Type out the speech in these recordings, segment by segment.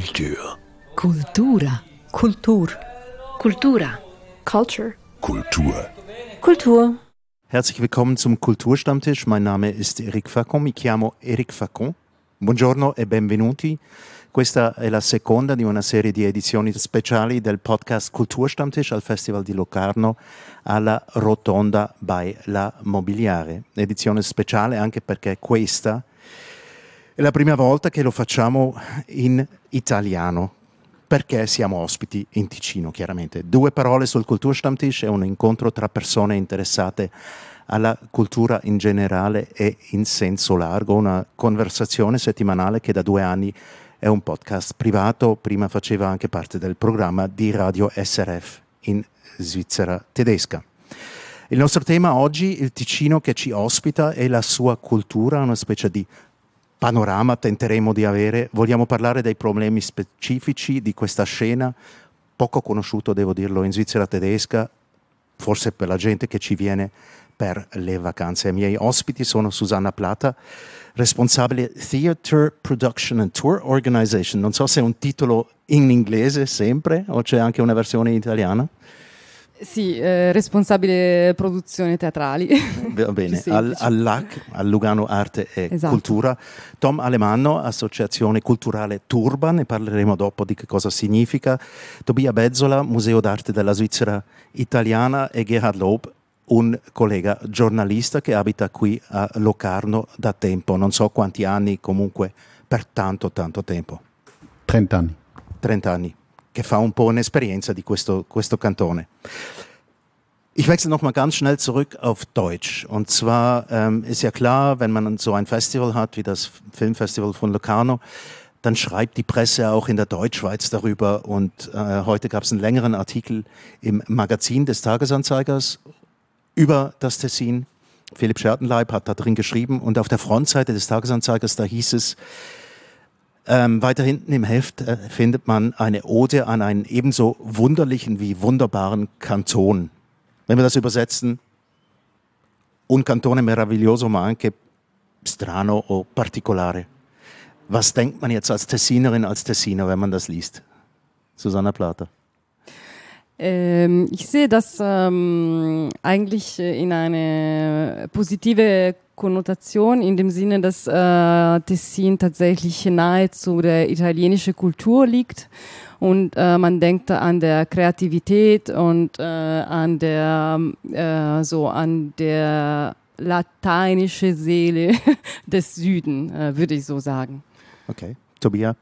Kultur. Kultura. Kultur. Kultura. Culture. Kultur. Kultur. Herzlich willkommen zum Kulturstammtisch. Mein Name ist Eric Facon, mi chiamo Eric Facon. Buongiorno e benvenuti. Questa è la seconda di una serie di edizioni speciali del podcast Kulturstammtisch al Festival di Locarno alla Rotonda by La Mobiliare. Edizione speciale anche perché questa è la prima volta che lo facciamo in italiano, perché siamo ospiti in Ticino, chiaramente. Due parole sul Kulturstammtisch è un incontro tra persone interessate alla cultura in generale e in senso largo, una conversazione settimanale che da due anni è un podcast privato, prima faceva anche parte del programma di Radio SRF in Svizzera tedesca. Il nostro tema oggi, il Ticino che ci ospita e la sua cultura, una specie di panorama tenteremo di avere. Vogliamo parlare dei problemi specifici di questa scena, poco conosciuto, devo dirlo, in Svizzera tedesca, forse per la gente che ci viene per le vacanze. I miei ospiti sono Susanna Plata, responsabile Theatre Production and Tour Organization. Non so se è un titolo in inglese sempre o c'è anche una versione in italiano. Sì, eh, responsabile produzioni teatrali. Va bene, al, all'AC, al Lugano Arte e Esatto. Cultura. Tom Alemanno, Associazione Culturale Turban, ne parleremo dopo di che cosa significa. Tobia Bezzola, Museo d'Arte della Svizzera Italiana e Gerhard Lob, un collega giornalista che abita qui a Locarno da tempo, non so quanti anni, comunque per tanto tanto tempo, 30 anni. 30 anni, che fa un po' un'esperienza di questo, questo Cantone. Ich wechsle nochmal ganz schnell zurück auf Deutsch. Und zwar ähm, ist ja klar, wenn man so ein Festival hat wie das Filmfestival von Locarno, dann schreibt die Presse auch in der Deutschschweiz darüber. Und äh, heute gab es einen längeren Artikel im Magazin des Tagesanzeigers über das Tessin. Philipp Schertenleib hat da drin geschrieben. Und auf der Frontseite des Tagesanzeigers, da hieß es, ähm, weiter hinten im Heft äh, findet man eine Ode an einen ebenso wunderlichen wie wunderbaren Kanton. Wenn wir das übersetzen, un cantone meraviglioso ma anche strano o particolare. Was denkt man jetzt als Tessinerin, als Tessiner, wenn man das liest? Susanna Plata. Ähm, ich sehe das ähm, eigentlich in eine positive Konnotation in dem Sinne, dass äh, Tessin tatsächlich nahezu der italienischen Kultur liegt und äh, man denkt an der Kreativität und äh, an der äh, so an der lateinische Seele des Süden, äh, würde ich so sagen. Okay. Tobia?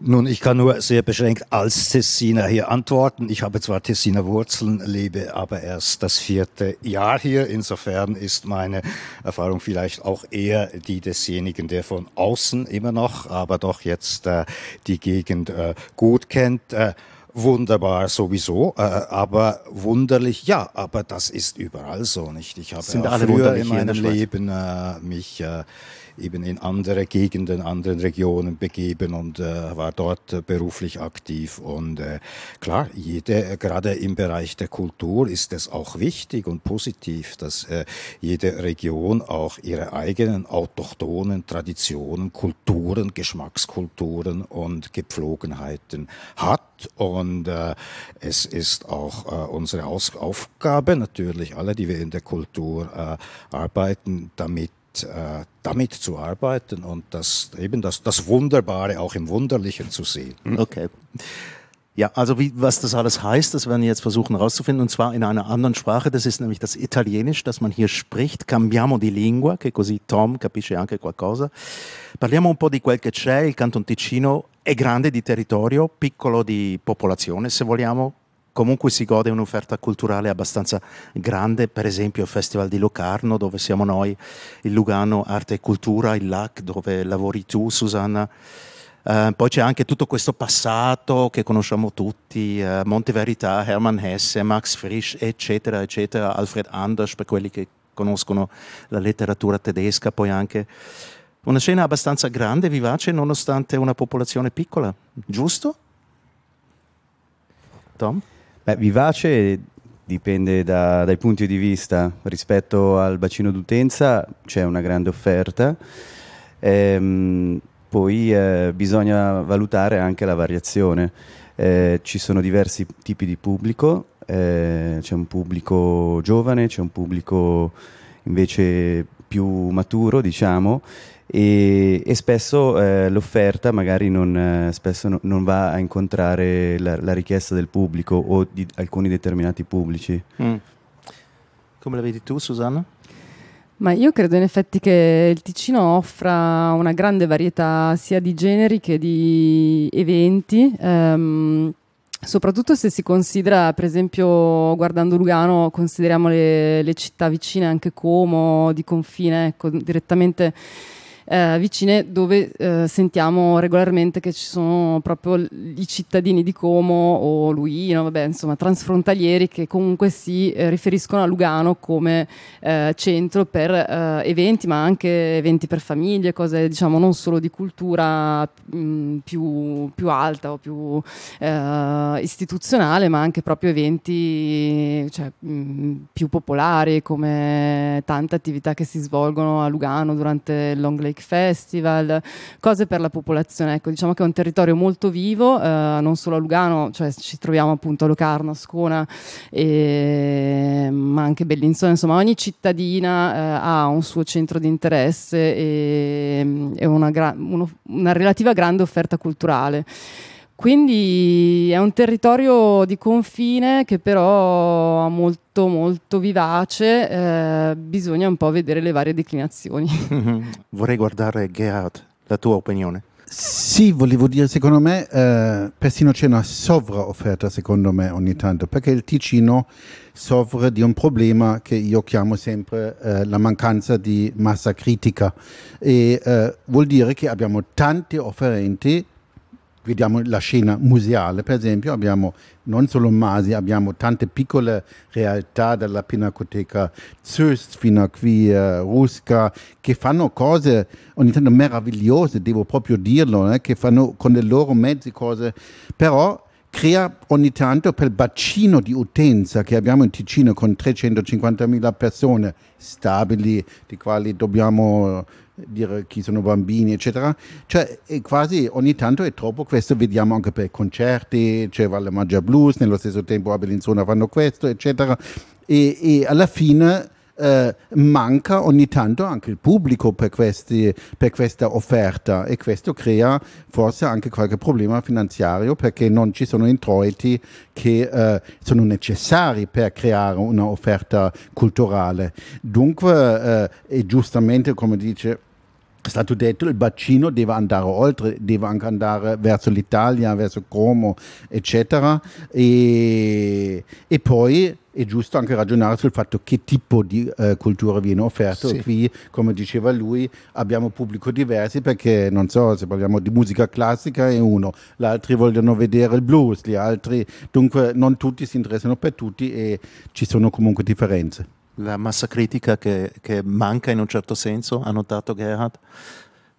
Nun, ich kann nur sehr beschränkt als Tessiner hier antworten. Ich habe zwar Tessiner Wurzeln, lebe aber erst das vierte Jahr hier. Insofern ist meine Erfahrung vielleicht auch eher die desjenigen, der von außen immer noch, aber doch jetzt äh, die Gegend äh, gut kennt. Äh, Wunderbar sowieso, äh, aber wunderlich, ja, aber das ist überall so, nicht? Ich habe Sind auch alle früher in in meinem Schweiz? Leben äh, mich äh, eben in andere Gegenden, anderen Regionen begeben und äh, war dort beruflich aktiv. Und äh, klar, jede, gerade im Bereich der Kultur ist es auch wichtig und positiv, dass äh, jede Region auch ihre eigenen autochthonen Traditionen, Kulturen, Geschmackskulturen und Gepflogenheiten hat. Und äh, es ist auch äh, unsere Aus Aufgabe natürlich, alle, die wir in der Kultur äh, arbeiten, damit äh, damit zu arbeiten und das eben das, das Wunderbare auch im Wunderlichen zu sehen. Okay. Ja, also wie, was das alles heißt, das werden wir jetzt versuchen herauszufinden, und zwar in einer anderen Sprache. Das ist nämlich das Italienisch, das man hier spricht. Cambiamo di lingua, che così Tom capisce anche qualcosa. Parliamo un po' di quel che c'è. Il Canton Ticino è grande di territorio, piccolo di popolazione, se vogliamo. Comunque si gode un'offerta culturale abbastanza grande, per esempio il Festival di Locarno, dove siamo noi, il Lugano Arte e Cultura, il LAC, dove lavori tu, Susanna. Eh, poi c'è anche tutto questo passato che conosciamo tutti, eh, Monte Verità, Hermann Hesse, Max Frisch, eccetera, eccetera, Alfred Anders, per quelli che conoscono la letteratura tedesca, poi anche una scena abbastanza grande, vivace, nonostante una popolazione piccola, giusto? Tom? Beh, vivace dipende da- dai punti di vista. Rispetto al bacino d'utenza c'è una grande offerta. Ehm, poi eh, bisogna valutare anche la variazione. Eh, ci sono diversi tipi di pubblico, eh, c'è un pubblico giovane, c'è un pubblico invece più maturo, diciamo, e, e spesso eh, l'offerta magari non, eh, spesso no, non, va a incontrare la, la, richiesta del pubblico o di alcuni determinati pubblici. Mm. Come la vedi tu, Susanna? Ma io credo in effetti che il Ticino offra una grande varietà sia di generi che di eventi. Ehm, soprattutto se si considera, per esempio, guardando Lugano, consideriamo le, le città vicine, anche Como, di confine, ecco, direttamente eh, vicine dove eh, sentiamo regolarmente che ci sono proprio i cittadini di Como o Luino, vabbè, insomma, transfrontalieri che comunque si eh, riferiscono a Lugano come eh, centro per eh, eventi, ma anche eventi per famiglie, cose diciamo non solo di cultura mh, mm, più, più, alta o più eh, istituzionale, ma anche proprio eventi cioè, mh, mm, più popolari come tante attività che si svolgono a Lugano durante il Long Lake Music Festival, cose per la popolazione. Ecco, diciamo che è un territorio molto vivo, eh, non solo a Lugano, cioè ci troviamo appunto a Locarno, a Scona, e, ma anche Bellinzona, insomma ogni cittadina eh, ha un suo centro di interesse e, e una, gra- uno, una relativa grande offerta culturale. Quindi è un territorio di confine che però è molto molto vivace, eh, bisogna un po' vedere le varie declinazioni. Vorrei guardare Gerhard, la tua opinione. Sì, volevo dire, secondo me, eh, persino c'è una sovraofferta, secondo me, ogni tanto, perché il Ticino soffre di un problema che io chiamo sempre eh, la mancanza di massa critica e eh, vuol dire che abbiamo tante offerenti vediamo la scena museale, per esempio, abbiamo non solo Masi, abbiamo tante piccole realtà dalla Pinacoteca Zöst fino a qui uh, Rusca che fanno cose ogni tanto meravigliose, devo proprio dirlo, eh, che fanno con i loro mezzi cose, però crea ogni tanto per il bacino di utenza che abbiamo in Ticino con 350.000 persone stabili, di quali dobbiamo dire chi sono bambini, eccetera. Cioè, quasi ogni tanto è troppo questo, vediamo anche per concerti, c'è Valle Maggia Blues, nello stesso tempo a Bellinzona fanno questo, eccetera. E, e alla fine eh, manca ogni tanto anche il pubblico per, questi, per, questa offerta e questo crea forse anche qualche problema finanziario perché non ci sono introiti che eh, sono necessari per creare un'offerta culturale. Dunque, eh, giustamente come dice è stato detto il bacino deve andare oltre, deve anche andare verso l'Italia, verso Como, eccetera. E, e poi è giusto anche ragionare sul fatto che tipo di eh, cultura viene offerta. Sì. Qui, come diceva lui, abbiamo pubblico diversi perché, non so, se parliamo di musica classica è uno, gli altri vogliono vedere il blues, gli altri, dunque non tutti si interessano per tutti e ci sono comunque differenze la massa critica che, che, manca in un certo senso, ha notato Gerhard?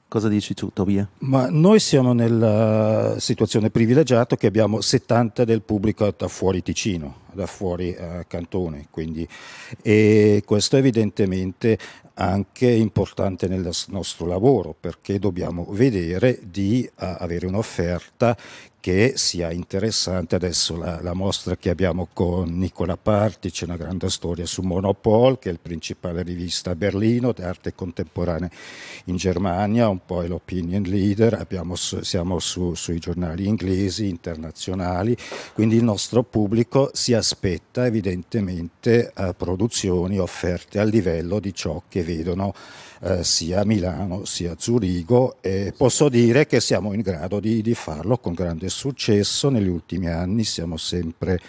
Cosa dici tu, Tobia? Ma noi siamo nella situazione privilegiata che abbiamo 70 del pubblico fuori Ticino, da fuori uh, Cantone, quindi, e questo evidentemente anche importante nel nostro lavoro perché dobbiamo vedere di uh, avere un'offerta che sia interessante. Adesso la, la, mostra che abbiamo con Nicola Parti, c'è una grande storia su Monopol, che è la principale rivista a Berlino d'arte contemporanea in Germania, un po' è l'opinion leader, abbiamo, siamo su, sui giornali inglesi, internazionali, quindi il nostro pubblico si aspetta evidentemente a produzioni offerte al livello di ciò che vedono eh, sia a Milano sia a Zurigo e posso dire che siamo in grado di, di farlo con grande successo. Negli ultimi anni siamo sempre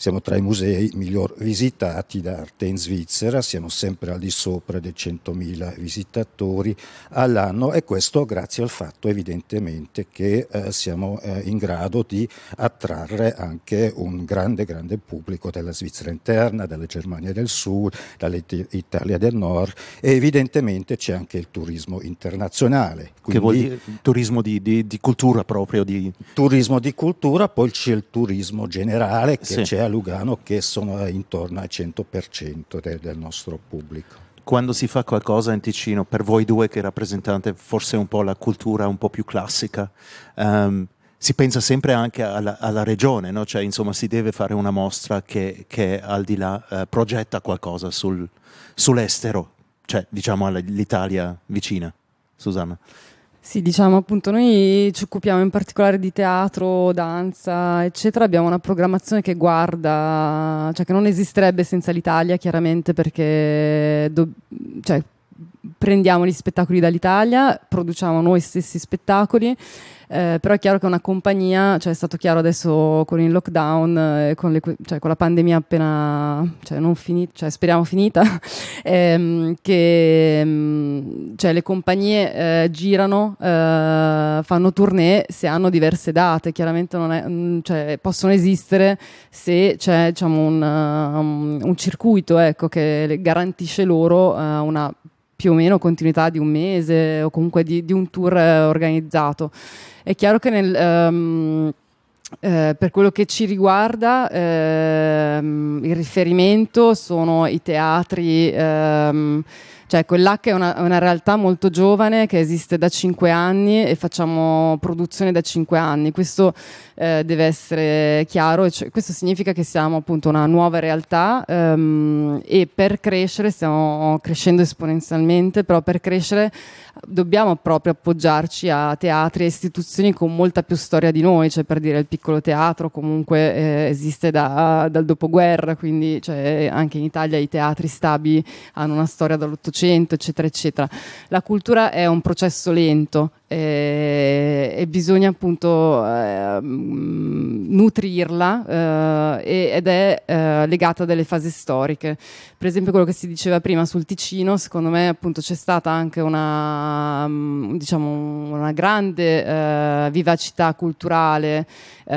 siamo tra i musei miglior visitati d'arte in Svizzera, siamo sempre al di sopra dei 100.000 visitatori all'anno e questo grazie al fatto evidentemente che eh, siamo eh, in grado di attrarre anche un grande, grande pubblico della Svizzera interna, dalla Germania del Sud, dall'Italia del Nord e evidentemente c'è anche il turismo internazionale. Quindi, che vuol dire turismo di, di, di, cultura proprio? Di... Turismo di cultura, poi c'è il turismo generale che sì. c'è Lugano che sono intorno al 100% de, del nostro pubblico. quando si fa qualcosa in Ticino, per voi due che rappresentate forse un po' la cultura un po' più classica, um, si pensa sempre anche alla, alla regione, no? cioè insomma si deve fare una mostra che, che al di là uh, progetta qualcosa sul, sull'estero, cioè diciamo all'Italia vicina. Susanna. Sì, diciamo appunto, noi ci occupiamo in particolare di teatro, danza, eccetera. Abbiamo una programmazione che guarda, cioè che non esisterebbe senza l'Italia, chiaramente, perché do, cioè, prendiamo gli spettacoli dall'Italia, produciamo noi stessi spettacoli eh, però è chiaro che una compagnia, cioè è stato chiaro adesso con il lockdown, eh, con, le, cioè con, la pandemia appena, cioè non finita, cioè speriamo finita, ehm, che ehm, cioè le compagnie eh, girano, eh, fanno tournée se hanno diverse date, chiaramente è, mm, cioè, possono esistere se c'è diciamo, un, um, un circuito ecco, che garantisce loro uh, una più o meno continuità di un mese o comunque di, di un tour eh, organizzato. È chiaro che nel, um, eh, per quello che ci riguarda, ehm, il riferimento sono i teatri. Ehm, cioè, quell'H è una, una, realtà molto giovane che esiste da cinque anni e facciamo produzione da cinque anni. Questo eh, deve essere chiaro, cioè, questo significa che siamo appunto una nuova realtà ehm, e per crescere, stiamo crescendo esponenzialmente, però per crescere dobbiamo proprio appoggiarci a teatri e istituzioni con molta più storia di noi, cioè per dire il piccolo teatro comunque eh, esiste da, dal dopoguerra, quindi cioè, anche in Italia i teatri stabili hanno una storia dall'Ottocento, eccetera, eccetera. La cultura è un processo lento eh, e bisogna appunto eh, nutrirla eh, ed è eh, legata a delle fasi storiche. Per esempio quello che si diceva prima sul Ticino, secondo me appunto c'è stata anche una, mm, diciamo, una grande eh, vivacità culturale eh,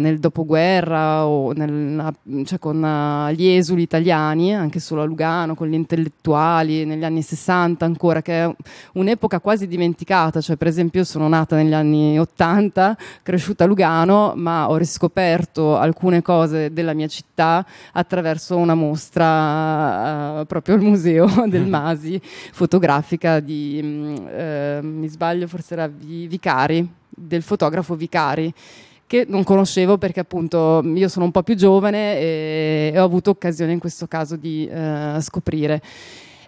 nel dopoguerra o nel, cioè con gli esuli italiani, anche solo a Lugano, con gli intellettuali negli anni 60 ancora, che è un'epoca quasi dimenticata, cioè per esempio sono nata negli anni 80, cresciuta a Lugano, ma ho riscoperto alcune cose della mia città attraverso una mostra uh, proprio al museo del mm. Masi, fotografica di, uh, mi sbaglio, forse era Vicari, del fotografo Vicari che non conoscevo perché appunto io sono un po' più giovane e, ho avuto occasione in questo caso di uh, scoprire.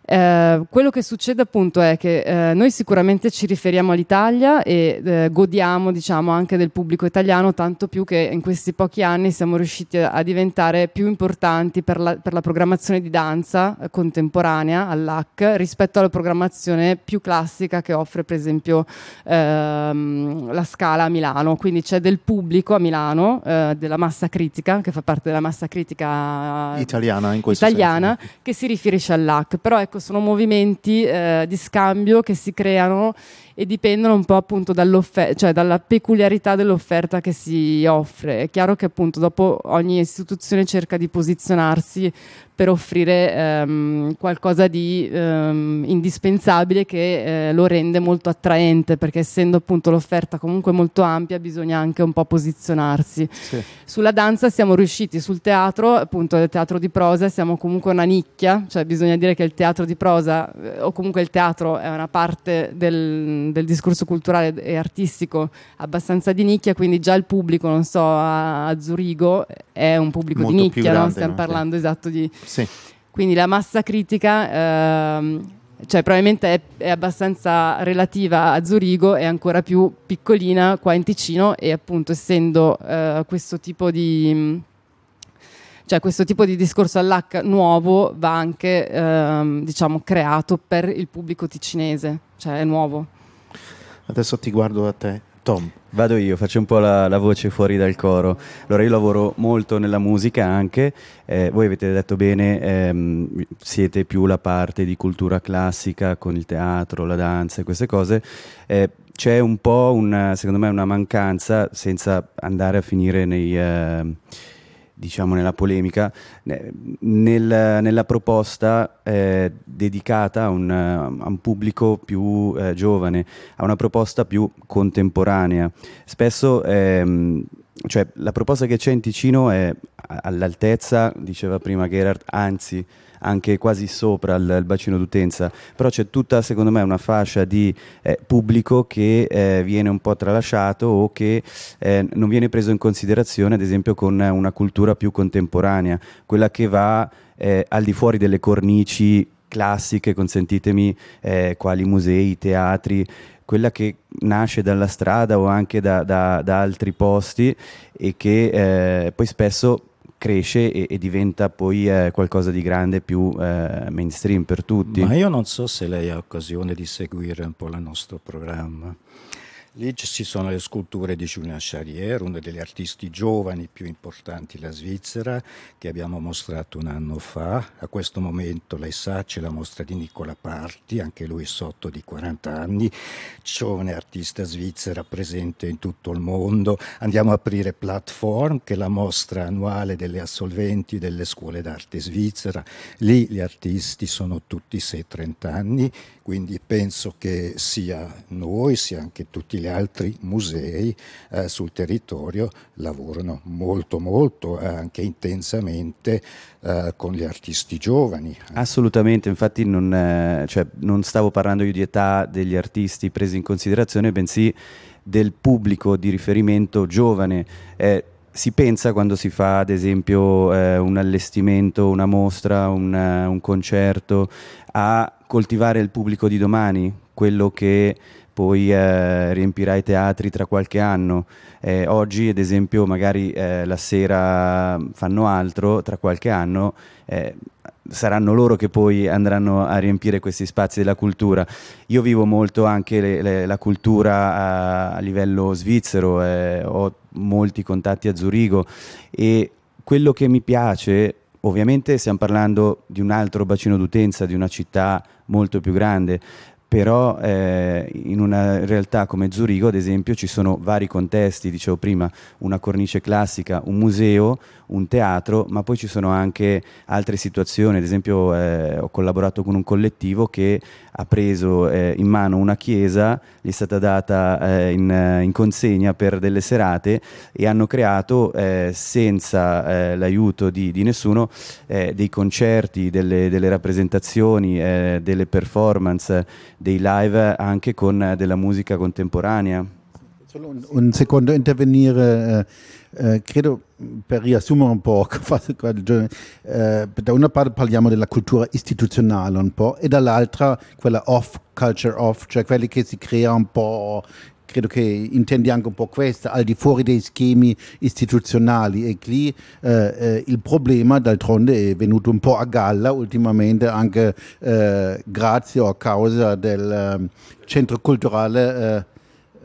Eh, quello che succede appunto è che eh, noi sicuramente ci riferiamo all'Italia e eh, godiamo diciamo anche del pubblico italiano tanto più che in questi pochi anni siamo riusciti a, diventare più importanti per la, per la programmazione di danza eh, contemporanea all'AC rispetto alla programmazione più classica che offre per esempio ehm, la Scala a Milano. Quindi c'è del pubblico a Milano eh, della massa critica che fa parte della massa critica italiana italiana che si riferisce all'AC però ecco ecco, sono movimenti eh, di scambio che si creano e dipendono un po' appunto cioè dalla peculiarità dell'offerta che si offre. È chiaro che appunto dopo ogni istituzione cerca di posizionarsi per offrire ehm, qualcosa di ehm, indispensabile che eh, lo rende molto attraente perché essendo appunto l'offerta comunque molto ampia bisogna anche un po' posizionarsi. Sì. Sulla danza siamo riusciti, sul teatro appunto il teatro di prosa siamo comunque una nicchia, cioè bisogna dire che il teatro di prosa eh, o comunque il teatro è una parte del, del discorso culturale e artistico abbastanza di nicchia, quindi già il pubblico, non so, a, a Zurigo è un pubblico Molto di nicchia, grande, no? stiamo no? parlando sì. esatto di sì. Quindi la massa critica, ehm, cioè probabilmente è, è, abbastanza relativa a Zurigo, è ancora più piccolina qua in Ticino e appunto essendo eh, questo tipo di... Cioè questo tipo di discorso all'H nuovo va anche ehm, diciamo creato per il pubblico ticinese, cioè è nuovo. Adesso ti guardo a te. Tom. Vado io, faccio un po' la, la, voce fuori dal coro. Allora, io lavoro molto nella musica anche. Eh, voi avete detto bene, ehm, siete più la parte di cultura classica con il teatro, la danza e queste cose. Eh, c'è un po' una, secondo me, una mancanza, senza andare a finire nei. Eh, diciamo nella polemica, nel, nella proposta eh, dedicata a un, a un, pubblico più eh, giovane, a una proposta più contemporanea. Spesso ehm, cioè, la proposta che c'è in Ticino è all'altezza, diceva prima Gerard, anzi anche quasi sopra il, il, bacino d'utenza, però c'è tutta secondo me una fascia di eh, pubblico che eh, viene un po' tralasciato o che eh, non viene preso in considerazione ad esempio con una cultura più contemporanea, quella che va eh, al di fuori delle cornici classiche, consentitemi, eh, quali musei, teatri, quella che nasce dalla strada o anche da, da, da altri posti e che eh, poi spesso cresce e, e diventa poi eh, qualcosa di grande più eh, mainstream per tutti. Ma io non so se lei ha occasione di seguire un po' il nostro programma. Lì ci sono le sculture di Julien Charrier, uno degli artisti giovani più importanti della Svizzera, che abbiamo mostrato un anno fa. A questo momento, lei sa, c'è la mostra di Nicola Parti, anche lui sotto di 40 anni, giovane artista svizzera presente in tutto il mondo. Andiamo a aprire Platform, che è la mostra annuale delle assolventi delle scuole d'arte svizzera. Lì gli artisti sono tutti 6-30 anni, quindi penso che sia noi, sia anche tutti gli altri musei eh, sul territorio lavorano molto molto, eh, anche intensamente eh, con gli artisti giovani. Assolutamente, infatti non, eh, cioè, non stavo parlando io di età degli artisti presi in considerazione, bensì del pubblico di riferimento giovane. Eh, si pensa quando si fa ad esempio eh, un allestimento, una mostra, un, un concerto, a coltivare il pubblico di domani, quello che poi eh, riempirà i teatri tra qualche anno. Eh, oggi, ad esempio, magari eh, la sera fanno altro, tra qualche anno eh, saranno loro che poi andranno a riempire questi spazi della cultura. Io vivo molto anche le, le, la cultura a, a livello svizzero, eh, ho molti contatti a Zurigo e quello che mi piace Ovviamente stiamo parlando di un altro bacino d'utenza, di una città molto più grande, però eh, in una realtà come Zurigo, ad esempio, ci sono vari contesti, dicevo prima, una cornice classica, un museo, un teatro, ma poi ci sono anche altre situazioni, ad esempio eh, ho collaborato con un collettivo che ha preso eh, in mano una chiesa, gli è stata data eh, in, in, consegna per delle serate e hanno creato eh, senza eh, l'aiuto di, di nessuno eh, dei concerti, delle, delle rappresentazioni, delle performance, dei live anche con della musica contemporanea. Solo un, un secondo intervenire eh, credo per riassumere un po' eh, da una parte parliamo della cultura istituzionale un po' e dall'altra quella off, culture off, cioè quelli che si crea un po' credo che intendi anche un po' questa, al di fuori dei schemi istituzionali. E lì eh, eh, il problema d'altronde è venuto un po' a galla ultimamente anche eh, grazie o a causa del ehm, centro culturale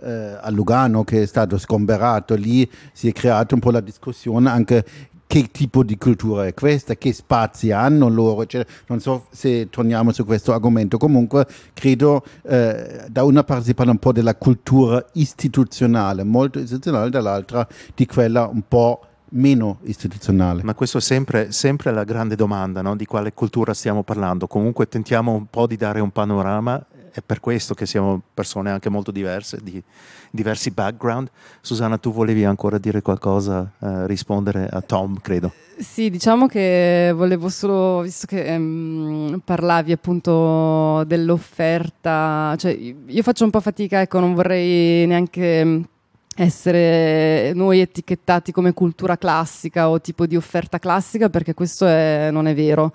eh, a Lugano che è stato sgomberato, lì si è creata un po' la discussione anche che tipo di cultura è questa, che spazi hanno loro, cioè, non so se torniamo su questo argomento, comunque credo eh, da una parte si parla un po' della cultura istituzionale, molto istituzionale, dall'altra di quella un po' meno istituzionale. Ma questo è sempre, sempre la grande domanda, no? di quale cultura stiamo parlando. Comunque tentiamo un po' di dare un panorama è per questo che siamo persone anche molto diverse, di diversi background. Susanna, tu volevi ancora dire qualcosa, eh, rispondere a Tom, credo. Sì, diciamo che volevo solo, visto che ehm, parlavi appunto dell'offerta, cioè io faccio un po' fatica, ecco, non vorrei neanche essere noi etichettati come cultura classica o tipo di offerta classica perché questo è, non è vero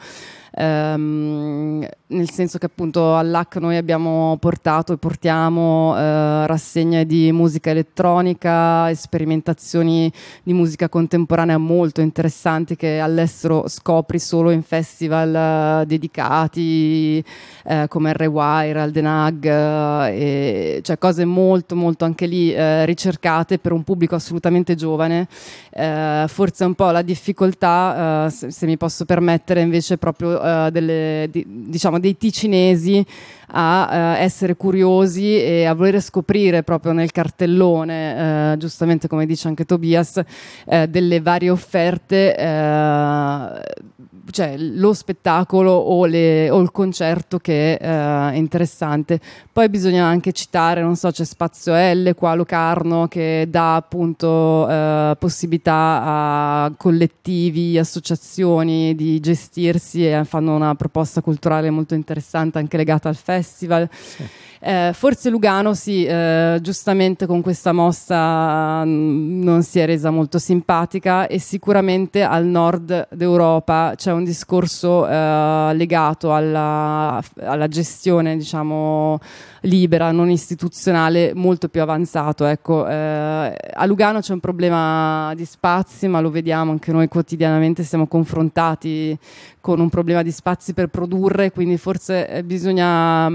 ehm, nel senso che appunto all'AC noi abbiamo portato e portiamo eh, rassegne di musica elettronica, sperimentazioni di musica contemporanea molto interessanti che all'estero scopri solo in festival eh, dedicati eh, come R-Wire, Aldenag, eh, cioè cose molto molto anche lì eh, ricercate per un pubblico assolutamente giovane. Eh, forse un po' la difficoltà, se, se mi posso permettere, invece proprio uh, delle, di, diciamo, dei ticinesi a uh, essere curiosi e a voler scoprire proprio nel cartellone, uh, giustamente come dice anche Tobias, delle varie offerte cioè, lo spettacolo o, le, o, il concerto che uh, è interessante. Poi bisogna anche citare, non so, c'è Spazio L qua a Locarno che dà appunto uh, possibilità a collettivi, associazioni di gestirsi e fanno una proposta culturale molto interessante anche legata al festival. Sì. Eh, forse Lugano sì, eh, giustamente con questa mossa mm, non si è resa molto simpatica e sicuramente al nord d'Europa c'è un discorso eh, legato alla, alla gestione, diciamo, libera, non istituzionale, molto più avanzato. Ecco, eh, a Lugano c'è un problema di spazi, ma lo vediamo anche noi quotidianamente, siamo confrontati con un problema di spazi per produrre, quindi forse eh, bisogna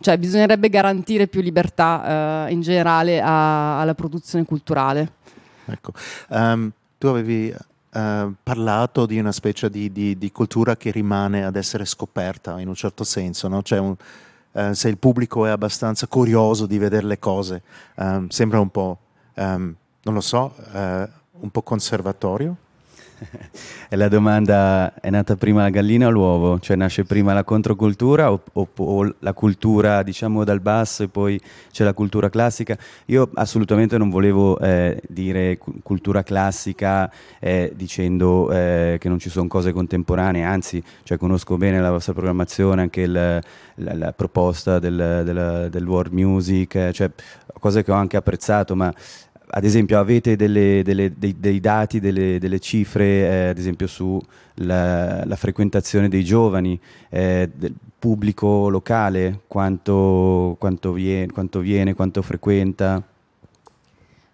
cioè bisognerebbe garantire più libertà eh, in generale a, alla produzione culturale. Ecco, um, tu avevi uh, parlato di una specie di, di, di, cultura che rimane ad essere scoperta in un certo senso, no? cioè un, uh, se il pubblico è abbastanza curioso di vedere le cose, um, sembra un po', um, non lo so, uh, un po' conservatorio? E la domanda è nata prima la gallina o l'uovo? Cioè nasce prima la controcultura o, o, o, la cultura diciamo dal basso e poi c'è la cultura classica? Io assolutamente non volevo eh, dire cultura classica eh, dicendo eh, che non ci sono cose contemporanee, anzi cioè, conosco bene la vostra programmazione, anche il, la, la, proposta del, del, del world music, eh, cioè cose che ho anche apprezzato, ma ad esempio avete delle, delle, dei, dei, dati, delle, delle cifre, eh, ad esempio sulla la frequentazione dei giovani, eh, del pubblico locale, quanto, quanto, viene, quanto viene, quanto frequenta?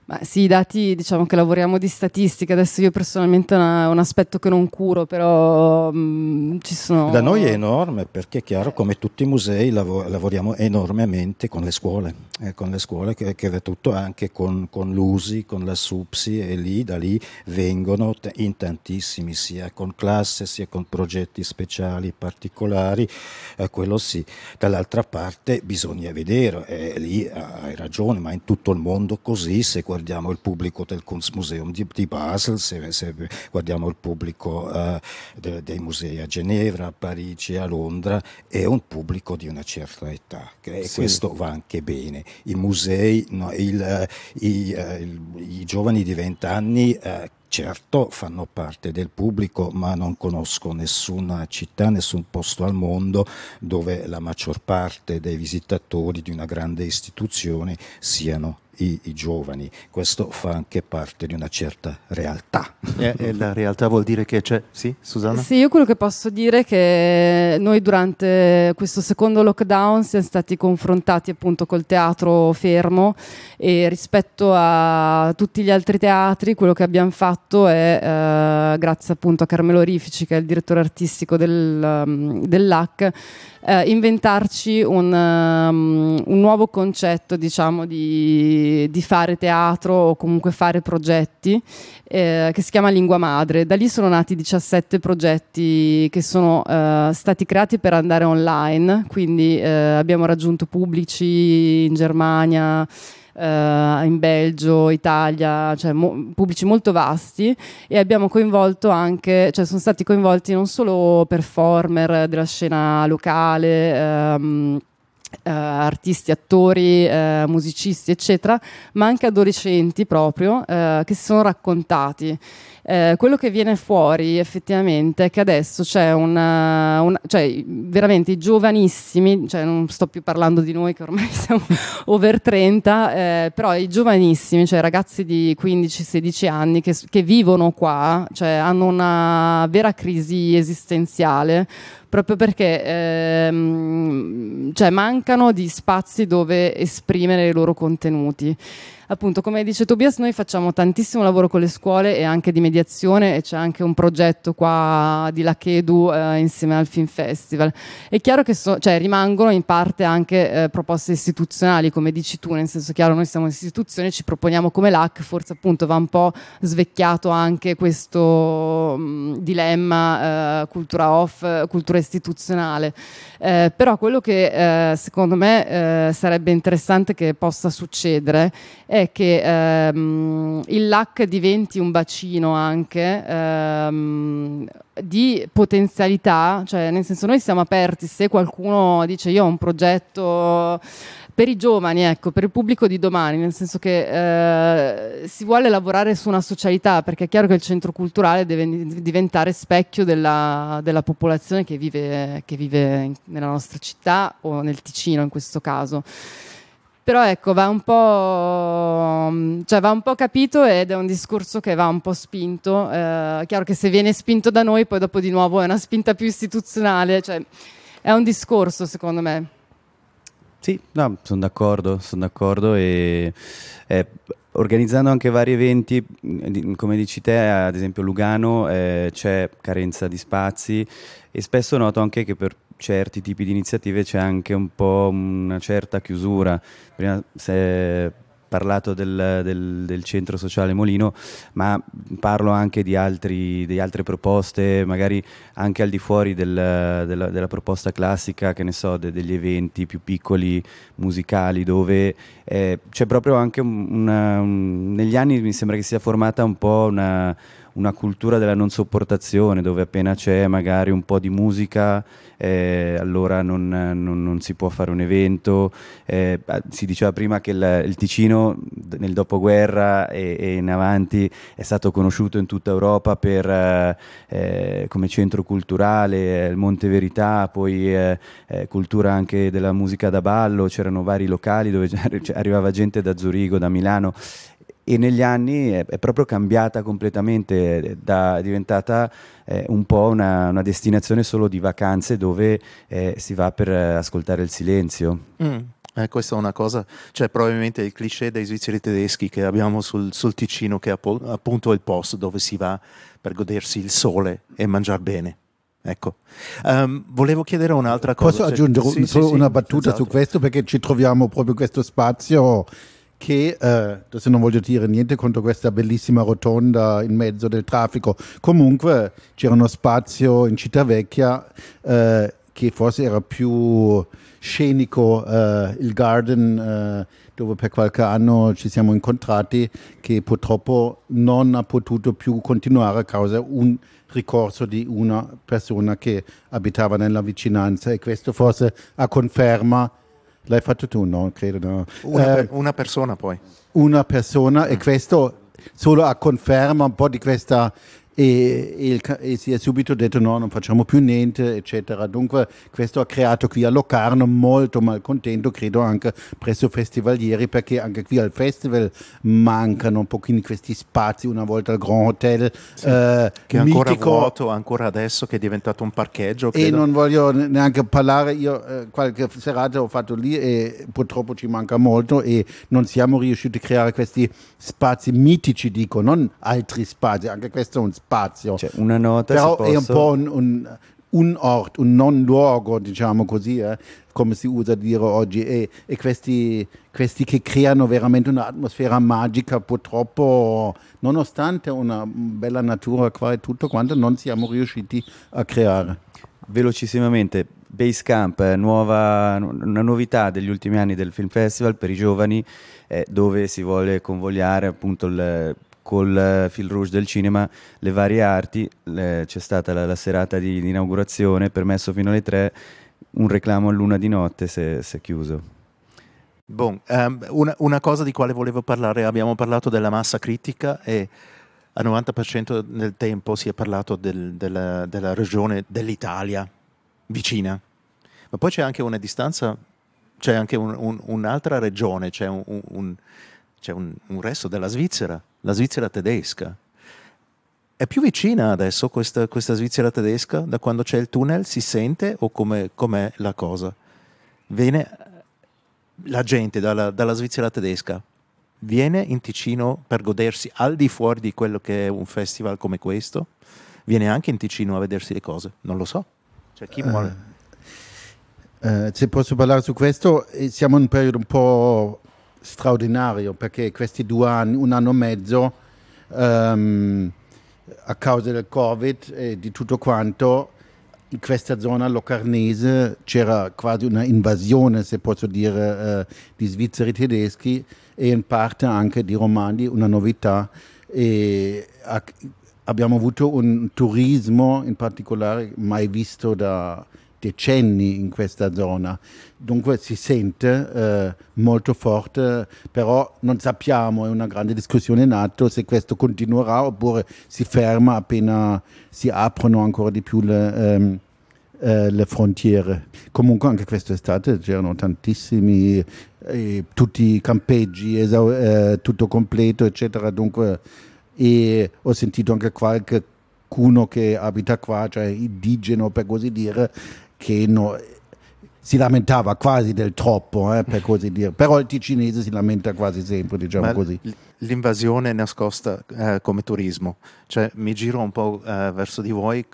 Ma sì, i dati, diciamo che lavoriamo di statistica, adesso io personalmente è un aspetto che non curo, però mh, mm, ci sono... Da noi è enorme perché è chiaro, come tutti i musei lav- lavoriamo enormemente con le scuole, eh, con le scuole che, che tutto anche con, con l'USI, con la SUPSI e lì, da lì vengono t- in tantissimi, sia con classe sia con progetti speciali, particolari, eh, quello sì. Dall'altra parte bisogna vedere, eh, lì hai ragione, ma in tutto il mondo così, se guardiamo il pubblico del Kunstmuseum di, di Basel, se, se, guardiamo il pubblico uh, de, dei musei a Ginevra, a Parigi, a Londra, è un pubblico di una certa età e sì. questo va anche bene. I musei, no, il, uh, i, uh, il, i, giovani di 20 anni Certo, fanno parte del pubblico, ma non conosco nessuna città, nessun posto al mondo dove la maggior parte dei visitatori di una grande istituzione siano i, i, giovani. Questo fa anche parte di una certa realtà. E, e, la realtà vuol dire che c'è, sì, Susanna? Sì, io quello che posso dire è che noi durante questo secondo lockdown siamo stati confrontati appunto col teatro fermo e rispetto a tutti gli altri teatri quello che abbiamo fatto è, eh, grazie appunto a Carmelo Rifici che è il direttore artistico del, um, dell'AC, eh, inventarci un, um, un, nuovo concetto diciamo di, di, fare teatro o comunque fare progetti eh, che si chiama Lingua Madre. Da lì sono nati 17 progetti che sono eh, stati creati per andare online, quindi eh, abbiamo raggiunto pubblici in Germania, Uh, in Belgio, Italia, cioè mo- pubblici molto vasti e abbiamo coinvolto anche, cioè sono stati coinvolti non solo performer della scena locale, um, Uh, artisti, attori, uh, musicisti, eccetera, ma anche adolescenti proprio uh, che si sono raccontati. Quello che viene fuori effettivamente è che adesso c'è una, una, cioè veramente i giovanissimi, cioè non sto più parlando di noi che ormai siamo over 30, però i giovanissimi, cioè ragazzi di 15-16 anni che, che vivono qua, cioè hanno una vera crisi esistenziale proprio perché ehm, cioè mancano di spazi dove esprimere i loro contenuti appunto, come dice Tobias, noi facciamo tantissimo lavoro con le scuole e anche di mediazione e c'è anche un progetto qua di Lachedu eh, insieme al Film Festival. È chiaro che so, cioè, rimangono in parte anche eh, proposte istituzionali, come dici tu, nel senso chiaro, noi siamo un'istituzione, ci proponiamo come LAC, forse appunto va un po' svecchiato anche questo mh, mm, dilemma eh, cultura off, cultura istituzionale. Eh, però quello che eh, secondo me eh, sarebbe interessante che possa succedere è che ehm, il LAC diventi un bacino anche ehm, di potenzialità, cioè nel senso noi siamo aperti, se qualcuno dice io ho un progetto per i giovani, ecco, per il pubblico di domani, nel senso che eh, si vuole lavorare su una socialità, perché è chiaro che il centro culturale deve diventare specchio della, della popolazione che vive, che vive nella nostra città o nel Ticino in questo caso però ecco va un po' cioè va un po' capito ed è un discorso che va un po' spinto. Eh, chiaro che se viene spinto da noi poi dopo di nuovo è una spinta più istituzionale cioè è un discorso secondo me. Sì, no, sono d'accordo, sono d'accordo e eh, organizzando anche vari eventi, come dici te, ad esempio Lugano eh, c'è carenza di spazi e spesso noto anche che per certi tipi di iniziative c'è anche un po' una certa chiusura. Prima se parlato del, del, del, centro sociale Molino, ma parlo anche di, altri, di, altre proposte, magari anche al di fuori del, della, della, proposta classica, che ne so, de, degli eventi più piccoli, musicali, dove eh, c'è proprio anche una, un, negli anni mi sembra che sia formata un po' una una cultura della non sopportazione, dove appena c'è magari un po' di musica, eh, allora non, non, non, si può fare un evento. Eh, si diceva prima che il, il Ticino nel dopoguerra e, e, in avanti è stato conosciuto in tutta Europa per, eh, come centro culturale, il Monte Verità, poi eh, eh, cultura anche della musica da ballo, c'erano vari locali dove arrivava gente da Zurigo, da Milano e negli anni è, è proprio cambiata completamente, da, è diventata eh, un po' una, una, destinazione solo di vacanze dove eh, si va per ascoltare il silenzio. Mm. Eh, questa è una cosa, cioè probabilmente il cliché dei svizzeri tedeschi che abbiamo sul, sul Ticino, che è appunto il posto dove si va per godersi il sole e mangiare bene. Ecco, um, volevo chiedere un'altra cosa. Posso aggiungere sì, solo sì, una battuta esatto. su questo perché ci troviamo proprio in questo spazio che, eh, adesso non voglio dire niente contro questa bellissima rotonda in mezzo del traffico, comunque c'era uno spazio in Cittavecchia eh, che forse era più scenico, eh, il garden eh, dove per qualche anno ci siamo incontrati, che purtroppo non ha potuto più continuare a causa un ricorso di una persona che abitava nella vicinanza. E questo forse a conferma L'hai fatto tu, no? Credo no. Una, eh, una persona poi. Una persona mm. e questo solo a conferma un po' di questa e, e, e, si è subito detto no, non facciamo più niente, eccetera. Dunque questo ha creato qui a Locarno molto malcontento, credo anche presso festivalieri, perché anche qui al festival mancano un pochino questi spazi, una volta al Grand Hotel. Sì, eh, che è ancora mitico. vuoto, ancora adesso che è diventato un parcheggio. Credo. E non voglio neanche parlare, io eh, qualche serata ho fatto lì e purtroppo ci manca molto e non siamo riusciti a creare questi spazi mitici, dico, non altri spazi, anche questo è un spazio spazio. Cioè, una nota Però è un po' un, un, un, ort, un non luogo, diciamo così, eh, come si usa dire oggi, e, e questi, questi, che creano veramente un'atmosfera magica, purtroppo, nonostante una bella natura qua e tutto quanto, non siamo riusciti a creare. Velocissimamente, Basecamp, eh, nuova, una novità degli ultimi anni del Film Festival per i giovani, eh, dove si vuole convogliare appunto il col eh, fil rouge del cinema le varie arti, le, c'è stata la, la serata di, di, inaugurazione, permesso fino alle tre, un reclamo a luna di notte si è chiuso. Bon, um, una, una, cosa di quale volevo parlare, abbiamo parlato della massa critica e al 90% del tempo si è parlato del, della, della regione dell'Italia vicina, ma poi c'è anche una distanza, c'è anche un, un, un'altra regione, c'è un, c'è un resto della Svizzera la Svizzera tedesca. È più vicina adesso questa, questa Svizzera tedesca? Da quando c'è il tunnel si sente o com'è, com'è la cosa? Viene la gente dalla, dalla Svizzera tedesca viene in Ticino per godersi al di fuori di quello che è un festival come questo? Viene anche in Ticino a vedersi le cose? Non lo so. Cioè, chi vuole? Uh, uh, se posso parlare su questo, eh, siamo in un periodo un po' straordinario perché questi due anni, un anno e mezzo, um, a causa del Covid e di tutto quanto, in questa zona locarnese c'era quasi una invasione, se posso dire, eh, di svizzeri tedeschi e in parte anche di romani, una novità. E abbiamo avuto un turismo in particolare mai visto da decenni in questa zona. Dunque si sente eh, molto forte, però non sappiamo, è una grande discussione in atto se questo continuerà oppure si ferma appena si aprono ancora di più le, ehm, eh, le frontiere. Comunque anche quest'estate c'erano tantissimi, eh, tutti i campeggi, esau- eh, tutto completo, eccetera. Dunque, e ho sentito anche qualcuno che abita qua, cioè indigeno per così dire, che no, si lamentava quasi del troppo, eh, per così dire. Però il ticinese si lamenta quasi sempre, diciamo Ma così. L'invasione nascosta eh, come turismo, cioè mi giro un po' eh, verso di voi,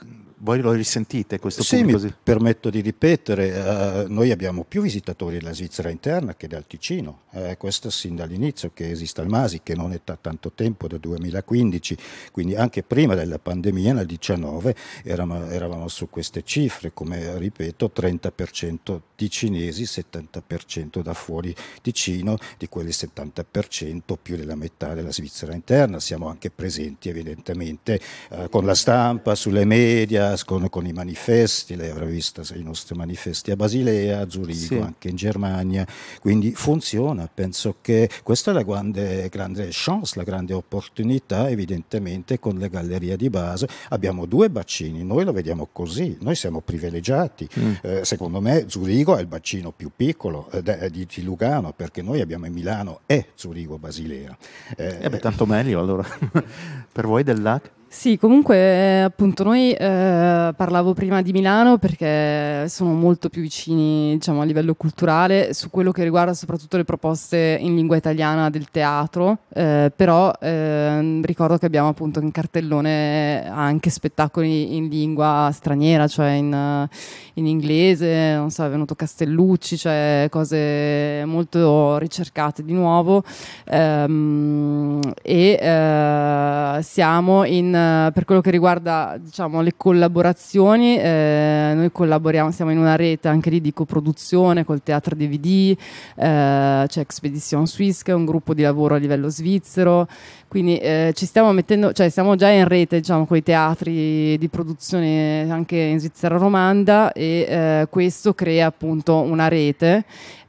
voi lo risentite questo sì, pubblico? mi permetto di ripetere, uh, noi abbiamo più visitatori della Svizzera interna che dal Ticino, uh, questo sin dall'inizio che esiste il Masi, che non è da tanto tempo, dal 2015, quindi anche prima della pandemia, nel 2019, eravamo, eravamo su queste cifre, come ripeto, 30% ticinesi, 70% da fuori Ticino, di quelli 70% più della metà della Svizzera interna, siamo anche presenti evidentemente uh, con la stampa, sulle media, con, con, i manifesti, lei avrà visto i nostri manifesti a Basilea, a Zurigo, sì. anche in Germania, quindi funziona, penso che questa è la grande, grande chance, la grande opportunità evidentemente con le gallerie di base, abbiamo due bacini, noi lo vediamo così, noi siamo privilegiati, mm. eh, secondo me Zurigo è il bacino più piccolo eh, di, di, Lugano perché noi abbiamo in Milano e Zurigo Basilea. Eh, eh beh, tanto meglio allora, per voi del LAC? Sì, comunque appunto noi eh, parlavo prima di Milano perché sono molto più vicini diciamo, a livello culturale su quello che riguarda soprattutto le proposte in lingua italiana del teatro, eh, però eh, ricordo che abbiamo appunto in cartellone anche spettacoli in lingua straniera, cioè in, in inglese, non so, è venuto Castellucci, cioè cose molto ricercate di nuovo. Ehm, e eh, siamo in per quello che riguarda diciamo, le collaborazioni, eh, noi collaboriamo, siamo in una rete anche lì di coproduzione col Teatro DVD, eh, c'è Expedition Suisse che è un gruppo di lavoro a livello svizzero, quindi eh, ci stiamo mettendo, cioè siamo già in rete diciamo, con i teatri di produzione anche in Svizzera romanda e eh, questo crea appunto una rete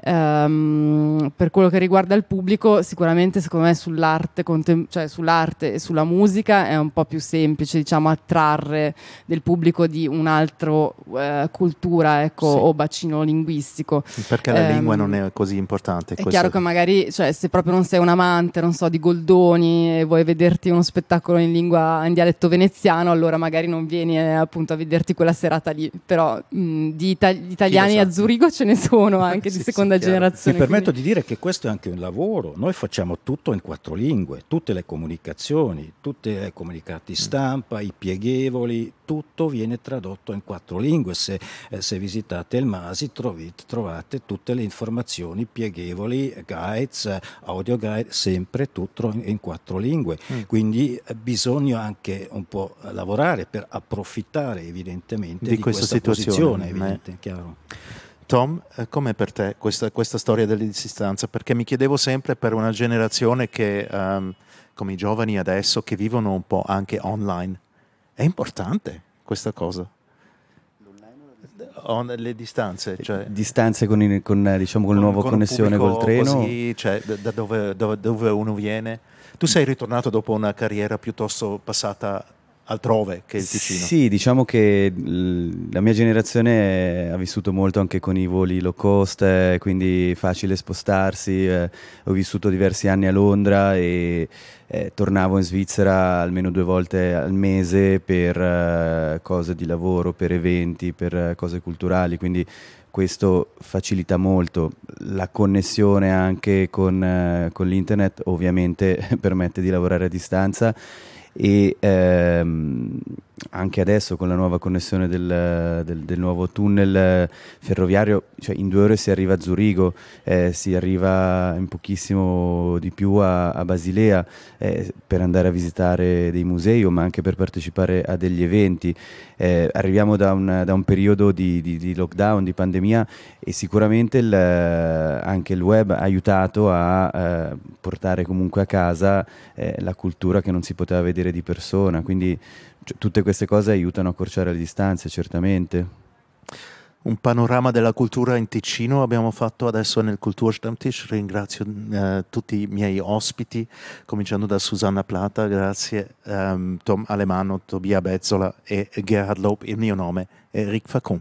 Um, per quello che riguarda il pubblico, sicuramente secondo me sull'arte, contem- cioè sull'arte e sulla musica è un po' più semplice diciamo, attrarre del pubblico di un'altra uh, cultura ecco, sì. o bacino linguistico. Perché la um, lingua non è così importante. È chiaro che magari cioè, se proprio non sei un amante non so, di Goldoni e vuoi vederti uno spettacolo in lingua in dialetto veneziano, allora magari non vieni eh, appunto a vederti quella serata lì. Però mh, di ita- italiani a Zurigo ce ne sono anche sì, di seconda seconda generazione. Mi permetto quindi... di dire che questo è anche un lavoro, noi facciamo tutto in quattro lingue, tutte le comunicazioni, tutti i comunicati stampa, i pieghevoli, tutto viene tradotto in quattro lingue. Se, eh, se visitate il Masi trovate, trovate, tutte le informazioni pieghevoli, guides, audio guide, sempre tutto in, in quattro lingue. Mm. Quindi eh, bisogna anche un po' lavorare per approfittare evidentemente di, di questa, questa situazione. Evidente, chiaro. Tom, eh, com'è per te questa, questa storia della distanza? Perché mi chiedevo sempre per una generazione che, um, come i giovani adesso, che vivono un po' anche online, è importante questa cosa? On, le distanze, cioè, distanze con, il, con, diciamo, con, con nuova connessione col treno, così, cioè, da dove, dove, dove uno viene. Tu sei ritornato dopo una carriera piuttosto passata altrove che il Ticino. Sì, diciamo che la mia generazione ha vissuto molto anche con i voli low cost, eh, quindi facile spostarsi. Eh, ho vissuto diversi anni a Londra e eh, tornavo in Svizzera almeno due volte al mese per cose di lavoro, per eventi, per cose culturali, quindi questo facilita molto la connessione anche con, con l'internet, ovviamente permette di lavorare a distanza e ehm, anche adesso con la nuova connessione del, del, del nuovo tunnel ferroviario, cioè in due ore si arriva a Zurigo, eh, si arriva in pochissimo di più a, a Basilea eh, per andare a visitare dei musei ma anche per partecipare a degli eventi. Eh, arriviamo da un, da un periodo di, di, di, lockdown, di pandemia e sicuramente il, anche il web ha aiutato a eh, portare comunque a casa eh, la cultura che non si poteva vedere di persona. Quindi cioè, tutte queste cose aiutano a accorciare le distanze, certamente. Un panorama della cultura in Ticino abbiamo fatto adesso nel Kulturstammtisch. Ringrazio eh, tutti i miei ospiti, cominciando da Susanna Plata, grazie, um, Tom Alemano, Tobia Bezzola e Gerhard Lob. Il mio nome è Eric Facon.